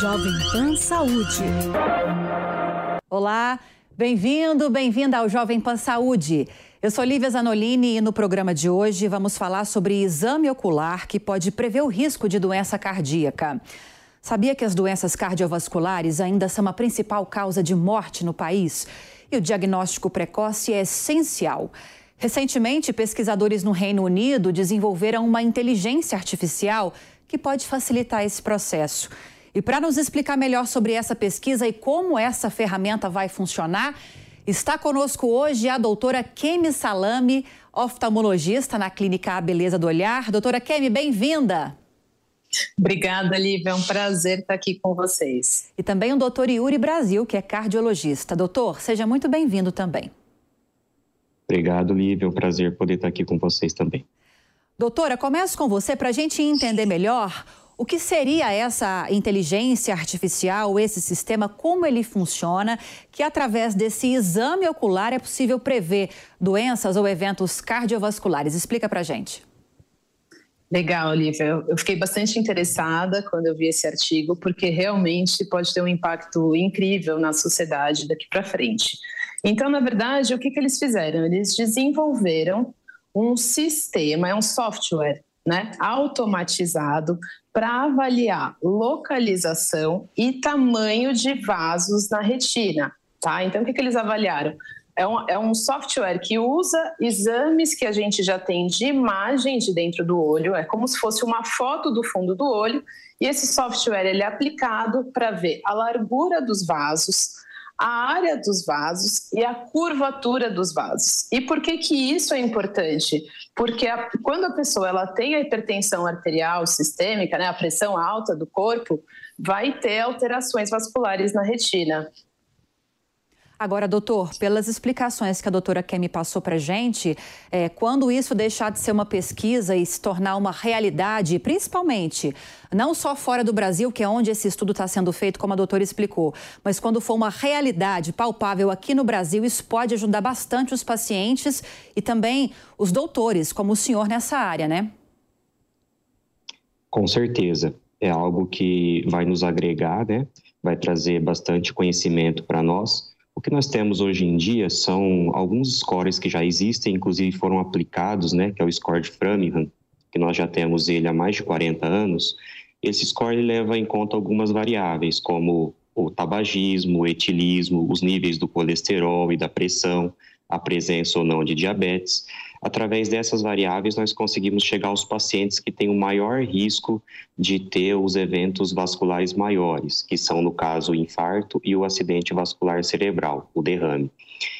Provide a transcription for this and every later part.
Jovem Pan Saúde. Olá, bem-vindo, bem-vinda ao Jovem Pan Saúde. Eu sou Lívia Zanolini e no programa de hoje vamos falar sobre exame ocular que pode prever o risco de doença cardíaca. Sabia que as doenças cardiovasculares ainda são a principal causa de morte no país? E o diagnóstico precoce é essencial. Recentemente, pesquisadores no Reino Unido desenvolveram uma inteligência artificial que pode facilitar esse processo. E para nos explicar melhor sobre essa pesquisa e como essa ferramenta vai funcionar, está conosco hoje a doutora Kemi Salame, oftalmologista na Clínica A Beleza do Olhar. Doutora Kemi, bem-vinda. Obrigada, Lívia. É um prazer estar aqui com vocês. E também o doutor Yuri Brasil, que é cardiologista. Doutor, seja muito bem-vindo também. Obrigado, Lívia. É um prazer poder estar aqui com vocês também. Doutora, começo com você para a gente entender melhor o que seria essa inteligência artificial, esse sistema, como ele funciona, que através desse exame ocular é possível prever doenças ou eventos cardiovasculares. Explica para a gente. Legal, Olivia. Eu fiquei bastante interessada quando eu vi esse artigo, porque realmente pode ter um impacto incrível na sociedade daqui para frente. Então, na verdade, o que, que eles fizeram? Eles desenvolveram um sistema, é um software né, automatizado para avaliar localização e tamanho de vasos na retina. Tá? Então, o que, que eles avaliaram? É um, é um software que usa exames que a gente já tem de imagem de dentro do olho, é como se fosse uma foto do fundo do olho, e esse software ele é aplicado para ver a largura dos vasos, a área dos vasos e a curvatura dos vasos. E por que que isso é importante? Porque a, quando a pessoa ela tem a hipertensão arterial sistêmica, né, a pressão alta do corpo, vai ter alterações vasculares na retina. Agora, doutor, pelas explicações que a doutora Kemi passou para gente, é, quando isso deixar de ser uma pesquisa e se tornar uma realidade, principalmente, não só fora do Brasil, que é onde esse estudo está sendo feito, como a doutora explicou, mas quando for uma realidade palpável aqui no Brasil, isso pode ajudar bastante os pacientes e também os doutores, como o senhor nessa área, né? Com certeza. É algo que vai nos agregar, né? Vai trazer bastante conhecimento para nós o que nós temos hoje em dia são alguns scores que já existem, inclusive foram aplicados, né, que é o score de Framingham, que nós já temos ele há mais de 40 anos. Esse score leva em conta algumas variáveis, como o tabagismo, o etilismo, os níveis do colesterol e da pressão, a presença ou não de diabetes. Através dessas variáveis, nós conseguimos chegar aos pacientes que têm o maior risco de ter os eventos vasculares maiores, que são, no caso, o infarto e o acidente vascular cerebral, o derrame.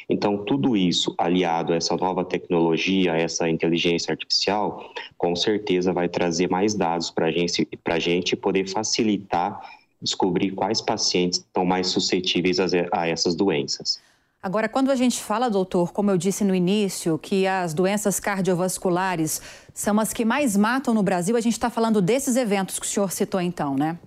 Então, tudo isso, aliado a essa nova tecnologia, a essa inteligência artificial, com certeza vai trazer mais dados para gente, a gente poder facilitar descobrir quais pacientes estão mais suscetíveis a, a essas doenças. Agora, quando a gente fala, doutor, como eu disse no início, que as doenças cardiovasculares são as que mais matam no Brasil, a gente está falando desses eventos que o senhor citou então, né?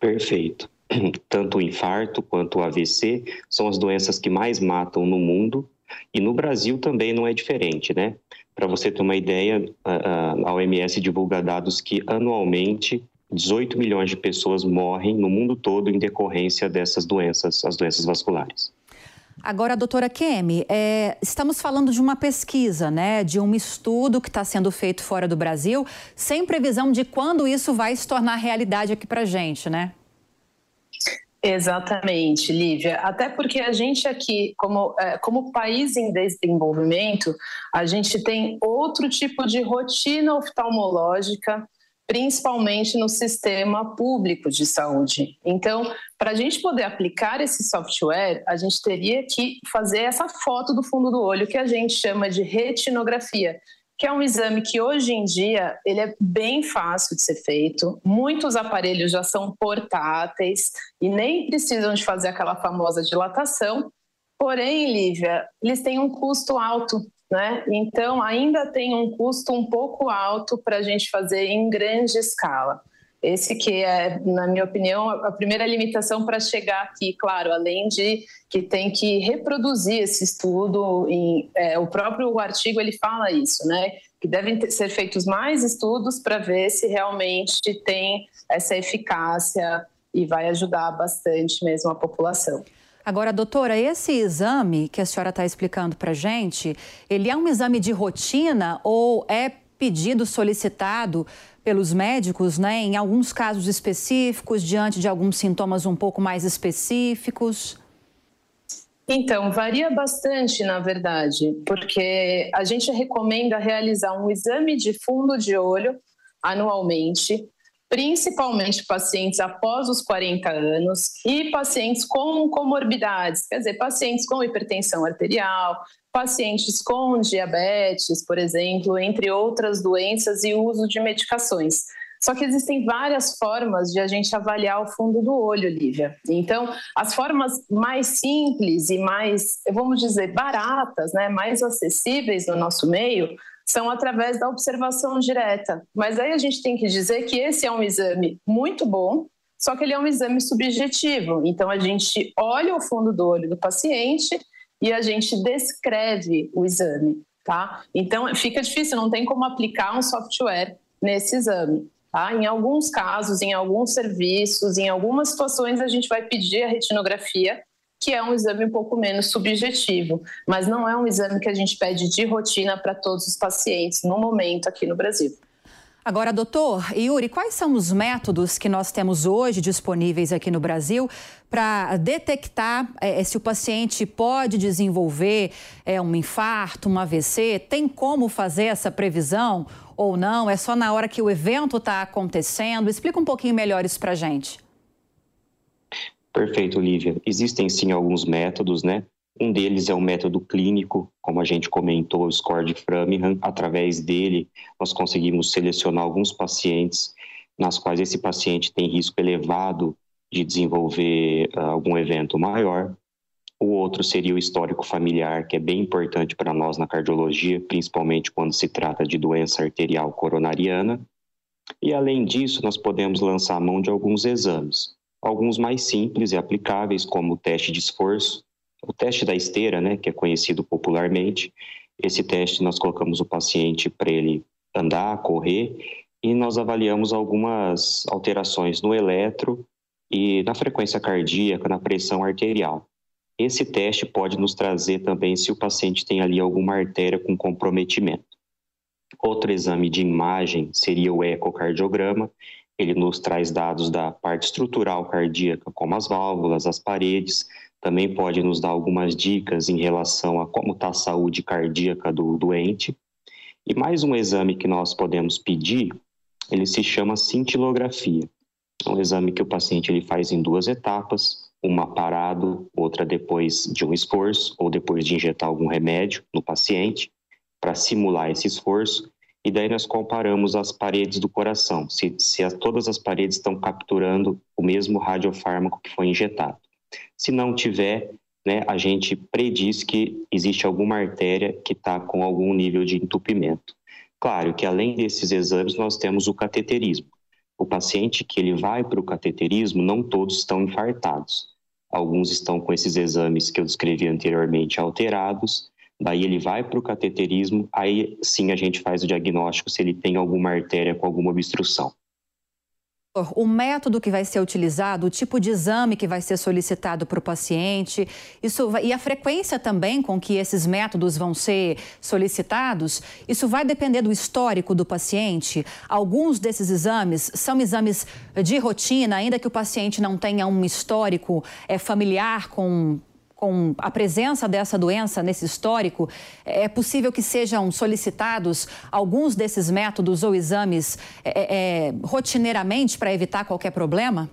Perfeito. Tanto o infarto quanto o AVC são as doenças que mais matam no mundo e no Brasil também não é diferente, né? Para você ter uma ideia, a OMS divulga dados que anualmente 18 milhões de pessoas morrem no mundo todo em decorrência dessas doenças, as doenças vasculares. Agora, doutora Kemi, é, estamos falando de uma pesquisa, né, de um estudo que está sendo feito fora do Brasil, sem previsão de quando isso vai se tornar realidade aqui para a gente, né? Exatamente, Lívia. Até porque a gente aqui, como, é, como país em desenvolvimento, a gente tem outro tipo de rotina oftalmológica principalmente no sistema público de saúde. Então, para a gente poder aplicar esse software, a gente teria que fazer essa foto do fundo do olho que a gente chama de retinografia, que é um exame que hoje em dia ele é bem fácil de ser feito. Muitos aparelhos já são portáteis e nem precisam de fazer aquela famosa dilatação. Porém, Lívia, eles têm um custo alto né? Então, ainda tem um custo um pouco alto para a gente fazer em grande escala. Esse que é, na minha opinião, a primeira limitação para chegar aqui, claro, além de que tem que reproduzir esse estudo, em, é, o próprio artigo ele fala isso, né? que devem ter, ser feitos mais estudos para ver se realmente tem essa eficácia e vai ajudar bastante mesmo a população. Agora, doutora, esse exame que a senhora está explicando para gente, ele é um exame de rotina ou é pedido solicitado pelos médicos, né, em alguns casos específicos, diante de alguns sintomas um pouco mais específicos? Então, varia bastante, na verdade, porque a gente recomenda realizar um exame de fundo de olho anualmente, principalmente pacientes após os 40 anos e pacientes com comorbidades, quer dizer, pacientes com hipertensão arterial, pacientes com diabetes, por exemplo, entre outras doenças e uso de medicações. Só que existem várias formas de a gente avaliar o fundo do olho, Lívia. Então, as formas mais simples e mais, vamos dizer, baratas, né, mais acessíveis no nosso meio, são através da observação direta. Mas aí a gente tem que dizer que esse é um exame muito bom, só que ele é um exame subjetivo. Então, a gente olha o fundo do olho do paciente e a gente descreve o exame, tá? Então, fica difícil, não tem como aplicar um software nesse exame. Tá? Em alguns casos, em alguns serviços, em algumas situações, a gente vai pedir a retinografia, que é um exame um pouco menos subjetivo, mas não é um exame que a gente pede de rotina para todos os pacientes no momento aqui no Brasil. Agora, doutor Yuri, quais são os métodos que nós temos hoje disponíveis aqui no Brasil para detectar é, se o paciente pode desenvolver é, um infarto, um AVC? Tem como fazer essa previsão? ou não? É só na hora que o evento está acontecendo? Explica um pouquinho melhor isso para a gente. Perfeito, Lívia. Existem sim alguns métodos, né? Um deles é o método clínico, como a gente comentou, o score de Framingham. Através dele, nós conseguimos selecionar alguns pacientes nas quais esse paciente tem risco elevado de desenvolver uh, algum evento maior. O outro seria o histórico familiar, que é bem importante para nós na cardiologia, principalmente quando se trata de doença arterial coronariana. E além disso, nós podemos lançar a mão de alguns exames, alguns mais simples e aplicáveis, como o teste de esforço, o teste da esteira, né, que é conhecido popularmente. Esse teste nós colocamos o paciente para ele andar, correr, e nós avaliamos algumas alterações no eletro e na frequência cardíaca, na pressão arterial. Esse teste pode nos trazer também se o paciente tem ali alguma artéria com comprometimento. Outro exame de imagem seria o ecocardiograma. Ele nos traz dados da parte estrutural cardíaca, como as válvulas, as paredes. Também pode nos dar algumas dicas em relação a como está a saúde cardíaca do doente. E mais um exame que nós podemos pedir, ele se chama cintilografia. É um exame que o paciente ele faz em duas etapas uma parado, outra depois de um esforço ou depois de injetar algum remédio no paciente para simular esse esforço. E daí nós comparamos as paredes do coração, se, se as, todas as paredes estão capturando o mesmo radiofármaco que foi injetado. Se não tiver, né, a gente prediz que existe alguma artéria que está com algum nível de entupimento. Claro que além desses exames nós temos o cateterismo. O paciente que ele vai para o cateterismo, não todos estão infartados. Alguns estão com esses exames que eu descrevi anteriormente alterados. Daí ele vai para o cateterismo, aí sim a gente faz o diagnóstico se ele tem alguma artéria com alguma obstrução. O método que vai ser utilizado, o tipo de exame que vai ser solicitado para o paciente, isso vai, e a frequência também com que esses métodos vão ser solicitados, isso vai depender do histórico do paciente. Alguns desses exames são exames de rotina, ainda que o paciente não tenha um histórico é, familiar com com a presença dessa doença nesse histórico, é possível que sejam solicitados alguns desses métodos ou exames é, é, é rotineiramente para evitar qualquer problema?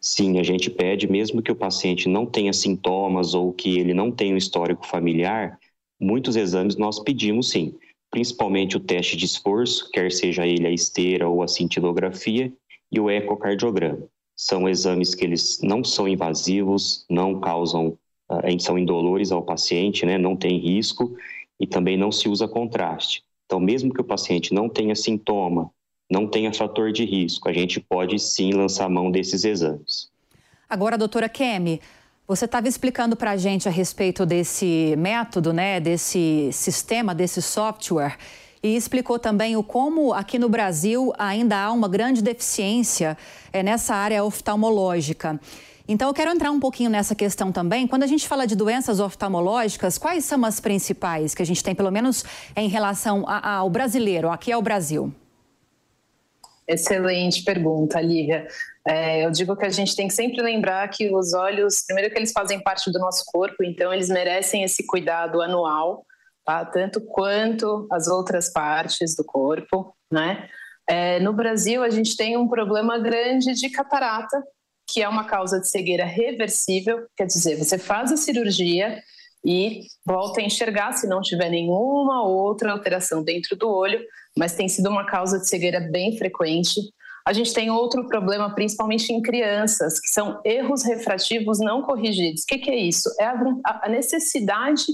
Sim, a gente pede, mesmo que o paciente não tenha sintomas ou que ele não tenha um histórico familiar, muitos exames nós pedimos sim, principalmente o teste de esforço, quer seja ele a esteira ou a cintilografia, e o ecocardiograma. São exames que eles não são invasivos, não causam, uh, são indolores ao paciente, né? não tem risco e também não se usa contraste. Então, mesmo que o paciente não tenha sintoma, não tenha fator de risco, a gente pode sim lançar mão desses exames. Agora, doutora Kemi, Você estava explicando para a gente a respeito desse método, né, desse sistema, desse software, e explicou também o como aqui no Brasil ainda há uma grande deficiência é, nessa área oftalmológica. Então, eu quero entrar um pouquinho nessa questão também. Quando a gente fala de doenças oftalmológicas, quais são as principais que a gente tem, pelo menos em relação ao brasileiro, aqui ao Brasil? Excelente pergunta, Lívia. É, eu digo que a gente tem que sempre lembrar que os olhos, primeiro que eles fazem parte do nosso corpo, então eles merecem esse cuidado anual, tá? tanto quanto as outras partes do corpo, né? É, no Brasil, a gente tem um problema grande de catarata, que é uma causa de cegueira reversível, quer dizer, você faz a cirurgia e volta a enxergar se não tiver nenhuma outra alteração dentro do olho, mas tem sido uma causa de cegueira bem frequente. A gente tem outro problema, principalmente em crianças, que são erros refrativos não corrigidos. O que, que é isso? É a, a necessidade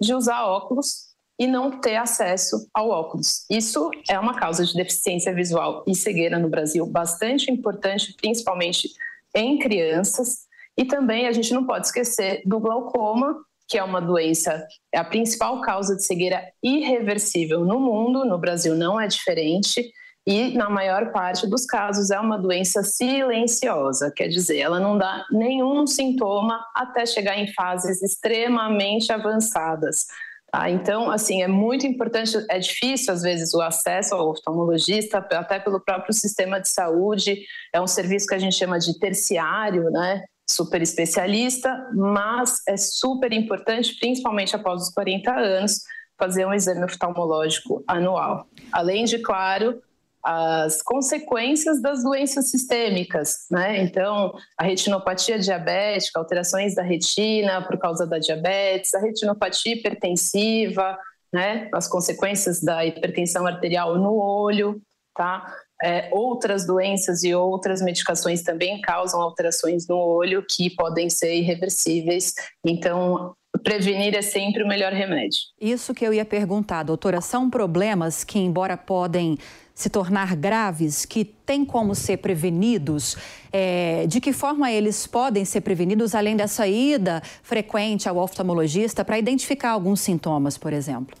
de usar óculos e não ter acesso ao óculos. Isso é uma causa de deficiência visual e cegueira no Brasil bastante importante, principalmente em crianças. E também a gente não pode esquecer do glaucoma, que é uma doença, é a principal causa de cegueira irreversível no mundo, no Brasil não é diferente, e na maior parte dos casos é uma doença silenciosa, quer dizer, ela não dá nenhum sintoma até chegar em fases extremamente avançadas. Tá? Então, assim, é muito importante, é difícil às vezes o acesso ao oftalmologista, até pelo próprio sistema de saúde, é um serviço que a gente chama de terciário, né? super especialista, mas é super importante, principalmente após os 40 anos, fazer um exame oftalmológico anual. Além de, claro, as consequências das doenças sistêmicas, né? Então, a retinopatia diabética, alterações da retina por causa da diabetes, a retinopatia hipertensiva, né? As consequências da hipertensão arterial no olho, tá? É, outras doenças e outras medicações também causam alterações no olho que podem ser irreversíveis. Então, prevenir é sempre o melhor remédio. Isso que eu ia perguntar, doutora, são problemas que, embora podem se tornar graves, que têm como ser prevenidos? É, de que forma eles podem ser prevenidos, além dessa ida frequente ao oftalmologista, para identificar alguns sintomas, por exemplo?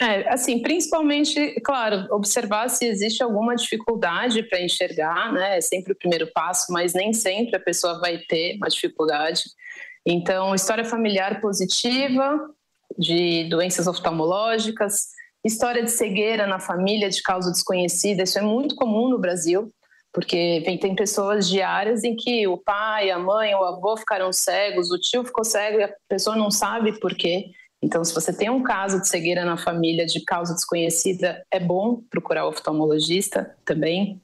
É, assim, principalmente, claro, observar se existe alguma dificuldade para enxergar, né? É sempre o primeiro passo, mas nem sempre a pessoa vai ter uma dificuldade. Então, história familiar positiva de doenças oftalmológicas, história de cegueira na família de causa desconhecida, isso é muito comum no Brasil, porque vem, tem pessoas diárias em que o pai, a mãe, o avô ficaram cegos, o tio ficou cego e a pessoa não sabe por quê. Então, se você tem um caso de cegueira na família de causa desconhecida, é bom procurar o oftalmologista também.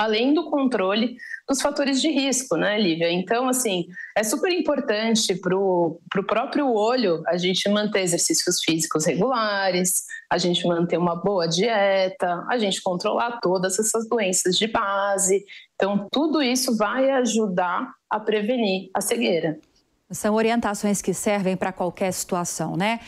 Além do controle dos fatores de risco, né, Lívia? Então, assim, é super importante para o próprio olho a gente manter exercícios físicos regulares, a gente manter uma boa dieta, a gente controlar todas essas doenças de base. Então, tudo isso vai ajudar a prevenir a cegueira. São orientações que servem para qualquer situação, né?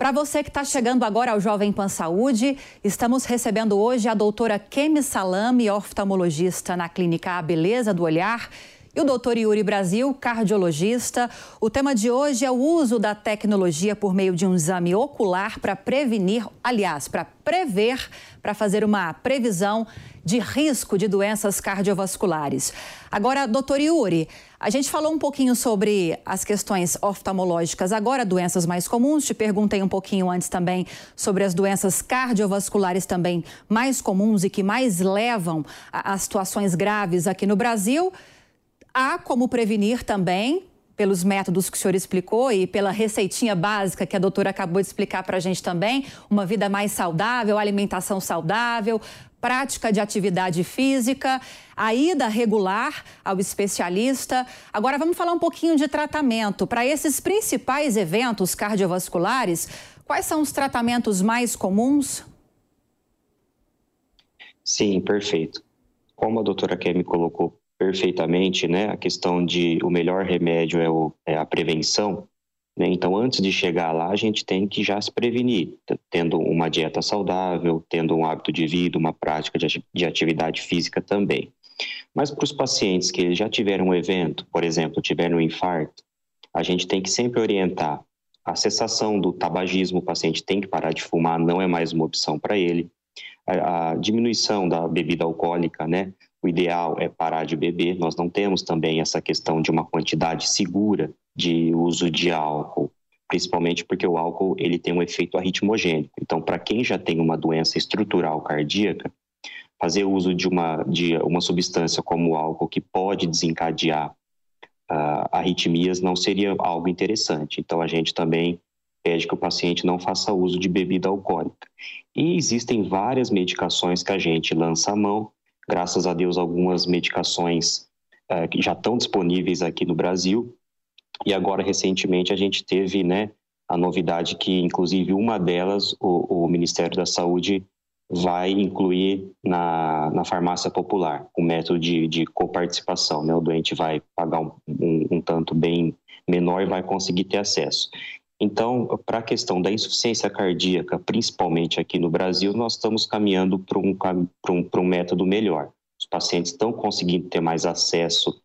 Para você que está chegando agora ao Jovem Pan Saúde, estamos recebendo hoje a doutora Kemi Salame, oftalmologista na clínica A Beleza do Olhar, e o doutor Yuri Brasil, cardiologista. O tema de hoje é o uso da tecnologia por meio de um exame ocular para prevenir, aliás, para prever, para fazer uma previsão de risco de doenças cardiovasculares. Agora, doutor Yuri, a gente falou um pouquinho sobre as questões oftalmológicas, agora doenças mais comuns. Te perguntei um pouquinho antes também sobre as doenças cardiovasculares também mais comuns e que mais levam a, a situações graves aqui no Brasil. Há como prevenir também pelos métodos que o senhor explicou e pela receitinha básica que a doutora acabou de explicar para a gente também, uma vida mais saudável, alimentação saudável, prática de atividade física, a ida regular ao especialista. Agora vamos falar um pouquinho de tratamento. Para esses principais eventos cardiovasculares, quais são os tratamentos mais comuns? Sim, perfeito. Como a doutora Kemi colocou perfeitamente, né? A questão de o melhor remédio é, o, é a prevenção. Né? Então, antes de chegar lá, a gente tem que já se prevenir, tendo uma dieta saudável, tendo um hábito de vida, uma prática de, de atividade física também. Mas para os pacientes que já tiveram um evento, por exemplo, tiveram um infarto, a gente tem que sempre orientar a cessação do tabagismo, o paciente tem que parar de fumar, não é mais uma opção para ele. A, a, diminuição da bebida alcoólica, né? O ideal é parar de beber. Nós não temos também essa questão de uma quantidade segura de uso de álcool, principalmente porque o álcool ele tem um efeito arritmogênico. Então, para quem já tem uma doença estrutural cardíaca, fazer uso de uma, de uma substância como o álcool que pode desencadear uh, arritmias não seria algo interessante. Então, a gente também pede que o paciente não faça uso de bebida alcoólica. E existem várias medicações que a gente lança a mão, graças a Deus, algumas medicações uh, que já estão disponíveis aqui no Brasil. E agora, recentemente, a gente teve né, a novidade que, inclusive, uma delas, o, o Ministério da Saúde vai incluir na, na farmácia popular o método de, de coparticipação. Né? O doente vai pagar um, um, um tanto bem menor e vai conseguir ter acesso. Então, para a questão da insuficiência cardíaca, principalmente aqui no Brasil, nós estamos caminhando para um, um, um método melhor. Os pacientes estão conseguindo ter mais acesso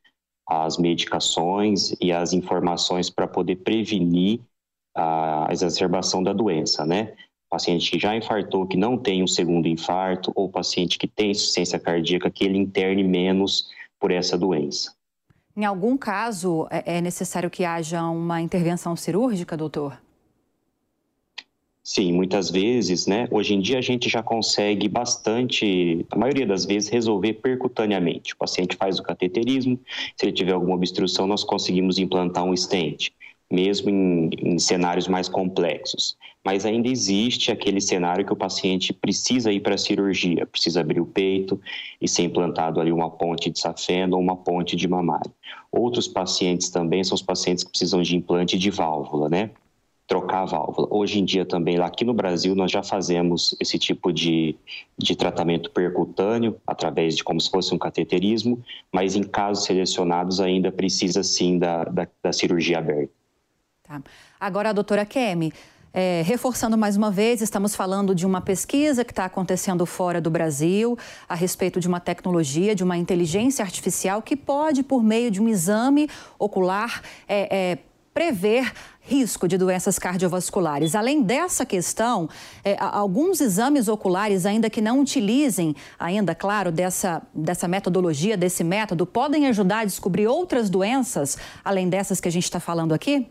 às medicações e às informações para poder prevenir a exacerbação da doença, né? paciente que já infartou, que não tem um segundo infarto, ou paciente que tem insuficiência cardíaca, que ele interne menos por essa doença. Em algum caso, é, é necessário que haja uma intervenção cirúrgica, doutor? Sim, muitas vezes, né? Hoje em dia a gente já consegue bastante, a maioria das vezes, resolver percutaneamente. O paciente faz o cateterismo, se ele tiver alguma obstrução, nós conseguimos implantar um stent mesmo em, em, cenários mais complexos. Mas ainda existe aquele cenário que o paciente precisa ir para a cirurgia, precisa abrir o peito e ser implantado ali uma ponte de safena ou uma ponte de mamário. Outros pacientes também são os pacientes que precisam de implante de válvula, né? Trocar a válvula. Hoje em dia também, aqui no Brasil, nós já fazemos esse tipo de, de tratamento percutâneo, através de como se fosse um cateterismo, mas em casos selecionados ainda precisa sim da, da, da cirurgia aberta. Tá. Agora, a doutora Kemi, é, reforçando mais uma vez, estamos falando de uma pesquisa que está acontecendo fora do Brasil a respeito de uma tecnologia, de uma inteligência artificial que pode, por meio de um exame ocular, é, é, prever risco de doenças cardiovasculares. Além dessa questão, é, alguns exames oculares, ainda que não utilizem, ainda claro, dessa, dessa metodologia, desse método, podem ajudar a descobrir outras doenças, além dessas que a gente está falando aqui?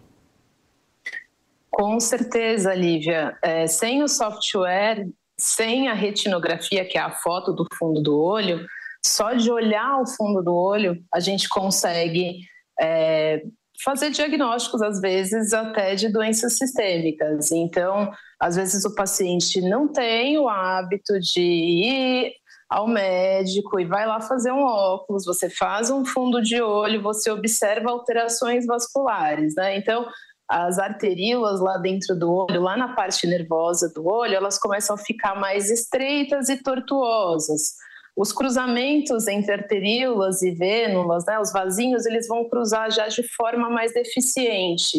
Com certeza, Lívia. É, sem o software, sem a retinografia, que é a foto do fundo do olho, só de olhar o fundo do olho, a gente consegue é, fazer diagnósticos, às vezes, até de doenças sistêmicas. Então, às vezes, o paciente não tem o hábito de ir ao médico e vai lá fazer um óculos, você faz um fundo de olho, você observa alterações vasculares, né? Então, as arteríolas lá dentro do olho, lá na parte nervosa do olho, elas começam a ficar mais estreitas e tortuosas. Os cruzamentos entre arteríolas e vênulas, né, os vasinhos, eles vão cruzar já de forma mais deficiente.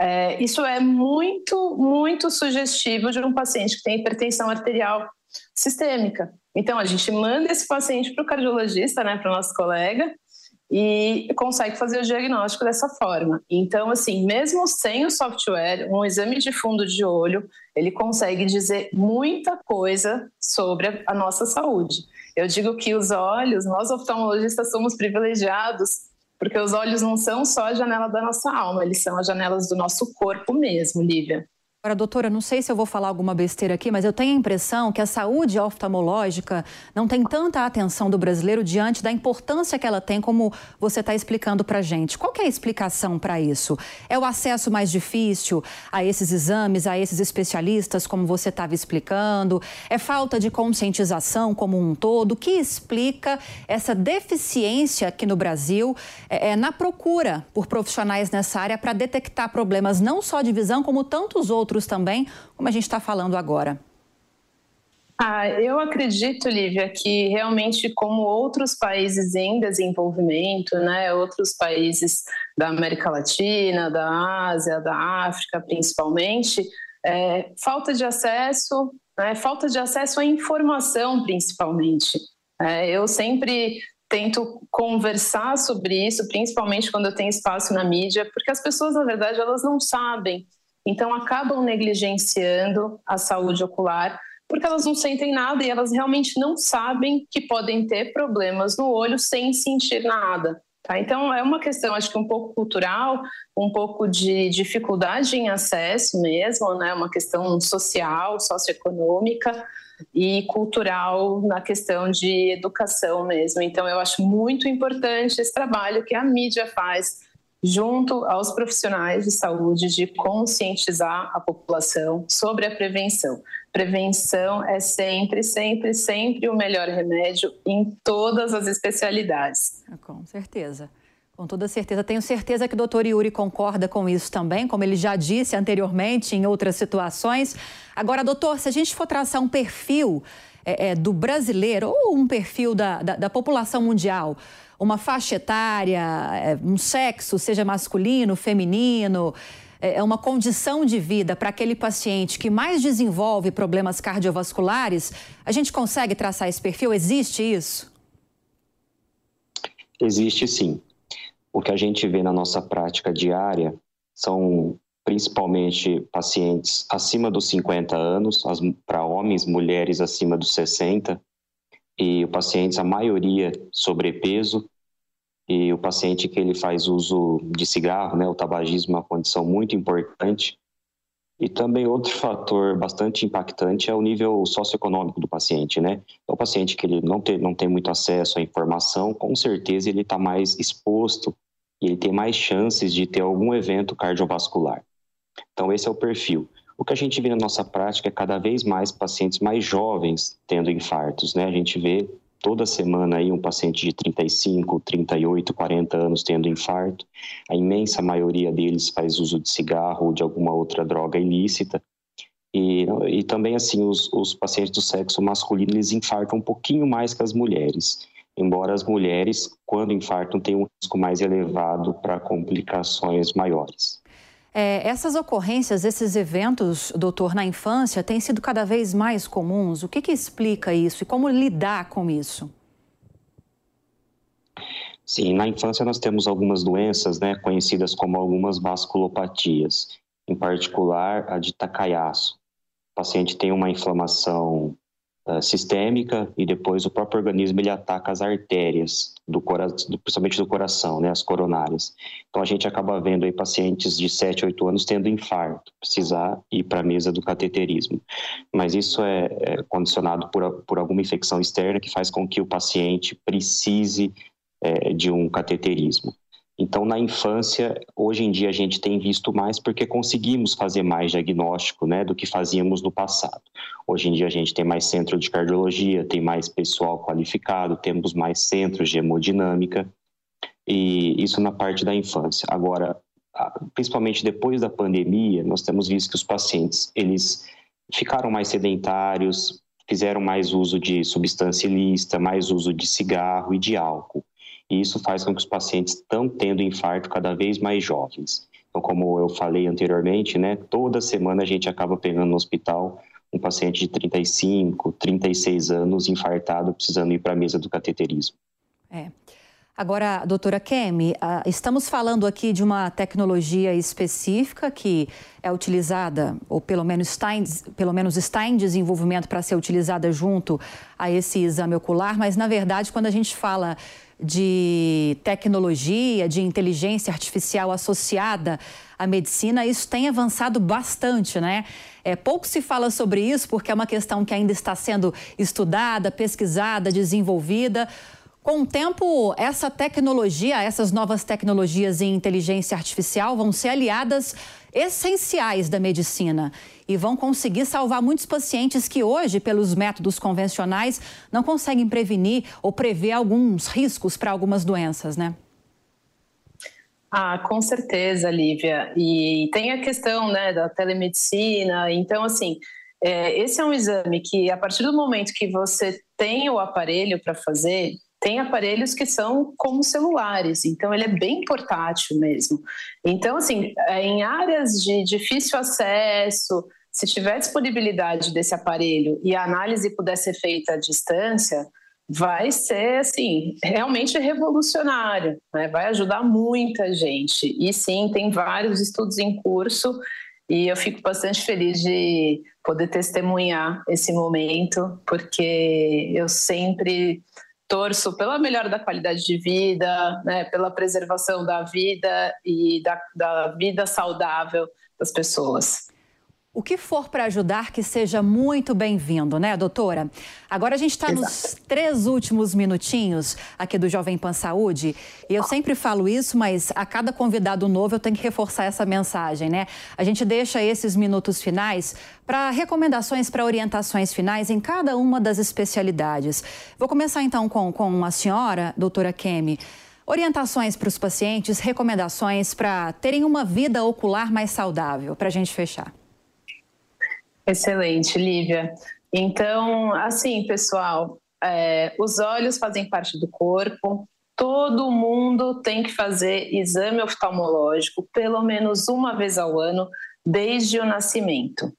É, isso é muito, muito sugestivo de um paciente que tem hipertensão arterial sistêmica. Então, a gente manda esse paciente para o cardiologista, né, para o nosso colega, e consegue fazer o diagnóstico dessa forma. Então, assim, mesmo sem o software, um exame de fundo de olho, ele consegue dizer muita coisa sobre a nossa saúde. Eu digo que os olhos, nós oftalmologistas somos privilegiados, porque os olhos não são só a janela da nossa alma, eles são as janelas do nosso corpo mesmo, Lívia. Agora, doutora, não sei se eu vou falar alguma besteira aqui, mas eu tenho a impressão que a saúde oftalmológica não tem tanta atenção do brasileiro diante da importância que ela tem, como você está explicando para gente. Qual é a explicação para isso? É o acesso mais difícil a esses exames, a esses especialistas, como você estava explicando? É falta de conscientização como um todo? O que explica essa deficiência aqui no Brasil é, é na procura por profissionais nessa área para detectar problemas não só de visão, como tantos outros outros também, como a gente está falando agora? Ah, eu acredito, Lívia, que realmente, como outros países em desenvolvimento, né, outros países da América Latina, da Ásia, da África, principalmente, é, falta de acesso, né, falta de acesso à informação, principalmente. É, eu sempre tento conversar sobre isso, principalmente quando eu tenho espaço na mídia, porque as pessoas, na verdade, elas não sabem. Então, acabam negligenciando a saúde ocular porque elas não sentem nada e elas realmente não sabem que podem ter problemas no olho sem sentir nada. Tá? Então, é uma questão, acho que um pouco cultural, um pouco de dificuldade em acesso mesmo, né? uma questão social, socioeconômica e cultural na questão de educação mesmo. Então, eu acho muito importante esse trabalho que a mídia faz junto aos profissionais de saúde de conscientizar a população sobre a prevenção. Prevenção é sempre, sempre, sempre o melhor remédio em todas as especialidades. Com certeza. Com toda certeza. Tenho certeza que o doutor Yuri concorda com isso também, como ele já disse anteriormente em outras situações. Agora, doutor, se a gente for traçar um perfil é, é, do brasileiro ou um perfil da, da, da população mundial, uma faixa etária, é, um sexo, seja masculino, feminino, é, é uma condição de vida para aquele paciente que mais desenvolve problemas cardiovasculares, a gente consegue traçar esse perfil? Existe isso? Existe sim. O que a gente vê na nossa prática diária são principalmente pacientes acima dos 50 anos, para homens, mulheres acima dos 60, e pacientes, a maioria sobrepeso, e o paciente que ele faz uso de cigarro, né, o tabagismo é uma condição muito importante. E também outro fator bastante impactante é o nível socioeconômico do paciente, né? O paciente que ele não tem, não tem muito acesso à informação, com certeza ele está mais exposto e ele tem mais chances de ter algum evento cardiovascular. Então, esse é o perfil. O que a gente vê na nossa prática é cada vez mais pacientes mais jovens tendo infartos, né? A gente vê toda semana aí um paciente de 35, 38, 40 anos tendo infarto. A imensa maioria deles faz uso de cigarro ou de alguma outra droga ilícita. E, e também, assim, os, os pacientes do sexo masculino, eles infartam um pouquinho mais que as mulheres. Embora as mulheres, quando infartam, tenham um risco mais elevado para complicações maiores. É, essas ocorrências, esses eventos, doutor, na infância, têm sido cada vez mais comuns. O que, que explica isso e como lidar com isso? Sim, na infância nós temos algumas doenças, né, conhecidas como algumas vasculopatias, em particular a de Takayasu. O paciente tem uma inflamação uh, sistêmica e depois o próprio organismo ele ataca as artérias do coração, principalmente do coração, né, as coronárias. Então a gente acaba vendo aí pacientes de 7, 8 anos tendo infarto, precisar ir para a mesa do cateterismo. Mas isso é, é condicionado por, por alguma infecção externa que faz com que o paciente precise é, de um cateterismo. Então, na infância, hoje em dia a gente tem visto mais porque conseguimos fazer mais diagnóstico né, do que fazíamos no passado. Hoje em dia a gente tem mais centro de cardiologia, tem mais pessoal qualificado, temos mais centros de hemodinâmica, e isso na parte da infância. Agora, principalmente depois da pandemia, nós temos visto que os pacientes, eles ficaram mais sedentários, fizeram mais uso de substância ilícita, mais uso de cigarro e de álcool e isso faz com que os pacientes estão tendo infarto cada vez mais jovens. Então, como eu falei anteriormente, né, toda semana a gente acaba pegando no hospital um paciente de 35, 36 anos infartado, precisando ir para a mesa do cateterismo. É. Agora, doutora Kemi, ah, estamos falando aqui de uma tecnologia específica que é utilizada, ou pelo menos está em, pelo menos está em desenvolvimento para ser utilizada junto a esse exame ocular, mas na verdade, quando a gente fala de tecnologia, de inteligência artificial associada à medicina, isso tem avançado bastante, né? É, pouco se fala sobre isso porque é uma questão que ainda está sendo estudada, pesquisada, desenvolvida. Com o tempo, essa tecnologia, essas novas tecnologias em inteligência artificial vão ser aliadas essenciais da medicina e vão conseguir salvar muitos pacientes que hoje, pelos métodos convencionais, não conseguem prevenir ou prever alguns riscos para algumas doenças, né? Ah, com certeza, Lívia. E tem a questão né, da telemedicina. Então, assim, é, esse é um exame que, a partir do momento que você tem o aparelho para fazer, tem aparelhos que são como celulares, então ele é bem portátil mesmo. Então, assim, é, em áreas de difícil acesso, se tiver disponibilidade desse aparelho e a análise puder ser feita à distância, vai ser assim realmente revolucionário, né? vai ajudar muita gente. E sim, tem vários estudos em curso e eu fico bastante feliz de poder testemunhar esse momento, porque eu sempre torço pela melhora da qualidade de vida, né, pela preservação da vida e da, da vida saudável das pessoas. O que for para ajudar, que seja muito bem-vindo, né, doutora? Agora a gente está nos três últimos minutinhos aqui do Jovem Pan Saúde. E eu sempre falo isso, mas a cada convidado novo eu tenho que reforçar essa mensagem, né? A gente deixa esses minutos finais para recomendações, para orientações finais em cada uma das especialidades. Vou começar então com, com a senhora, doutora Kemi. Orientações para os pacientes, recomendações para terem uma vida ocular mais saudável, para a gente fechar. Excelente, Lívia. Então, assim, pessoal, é, os olhos fazem parte do corpo. Todo mundo tem que fazer exame oftalmológico pelo menos uma vez ao ano, desde o nascimento.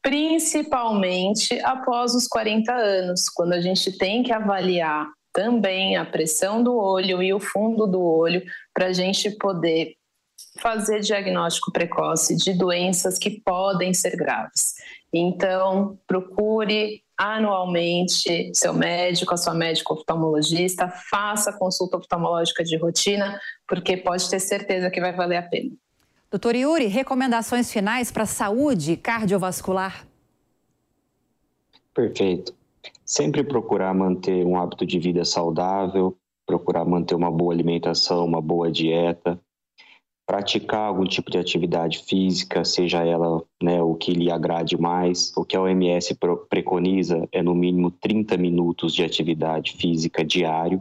Principalmente após os 40 anos, quando a gente tem que avaliar também a pressão do olho e o fundo do olho, para a gente poder fazer diagnóstico precoce de doenças que podem ser graves. Então, procure anualmente seu médico, a sua médica oftalmologista, faça consulta oftalmológica de rotina, porque pode ter certeza que vai valer a pena. Doutor Yuri, recomendações finais para a saúde cardiovascular? Perfeito. Sempre procurar manter um hábito de vida saudável, procurar manter uma boa alimentação, uma boa dieta, praticar algum tipo de atividade física, seja ela né, o que lhe agrade mais. O que a OMS preconiza é no mínimo 30 minutos de atividade física diário,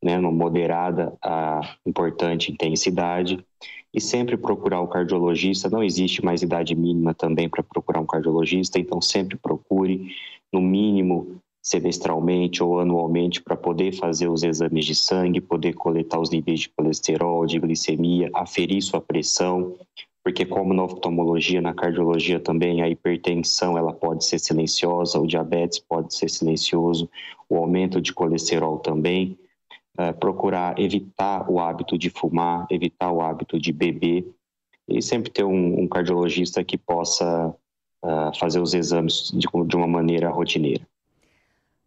né, numa moderada a importante intensidade. E sempre procurar o cardiologista. Não existe mais idade mínima também para procurar um cardiologista, então sempre procure, no mínimo, semestralmente ou anualmente para poder fazer os exames de sangue, poder coletar os níveis de colesterol, de glicemia, aferir sua pressão, porque como na oftalmologia, na cardiologia também a hipertensão ela pode ser silenciosa, o diabetes pode ser silencioso, o aumento de colesterol também. Uh, procurar evitar o hábito de fumar, evitar o hábito de beber e sempre ter um, um cardiologista que possa uh, fazer os exames de, de uma maneira rotineira.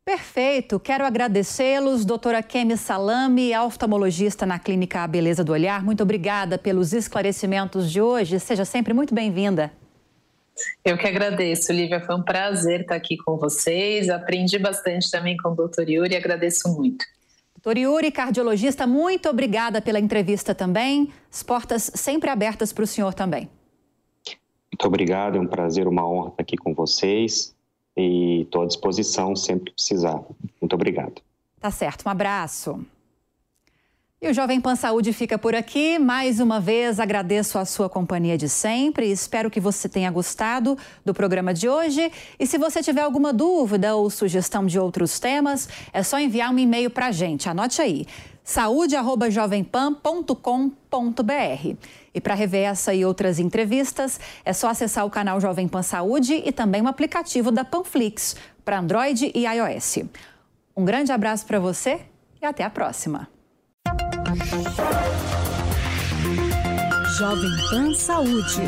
Perfeito. Quero agradecê-los, doutora Kemi Salame, oftalmologista na Clínica A Beleza do Olhar. Muito obrigada pelos esclarecimentos de hoje. Seja sempre muito bem-vinda. Eu que agradeço, Lívia. Foi um prazer estar aqui com vocês. Aprendi bastante também com o doutor Yuri e agradeço muito. Doutor Yuri, cardiologista, muito obrigada pela entrevista também. As portas sempre abertas para o senhor também. Muito obrigado, é um prazer, uma honra estar aqui com vocês e estou à disposição sempre que precisar. Muito obrigado. Tá certo, um abraço. E o Jovem Pan Saúde fica por aqui. Mais uma vez agradeço a sua companhia de sempre. Espero que você tenha gostado do programa de hoje. E se você tiver alguma dúvida ou sugestão de outros temas, é só enviar um e-mail para a gente. Anote aí: saúde@jovempan.com.br. E para rever essa e outras entrevistas, é só acessar o canal Jovem Pan Saúde e também o aplicativo da Panflix para Android e iOS. Um grande abraço para você e até a próxima. Jovem Pan Saúde.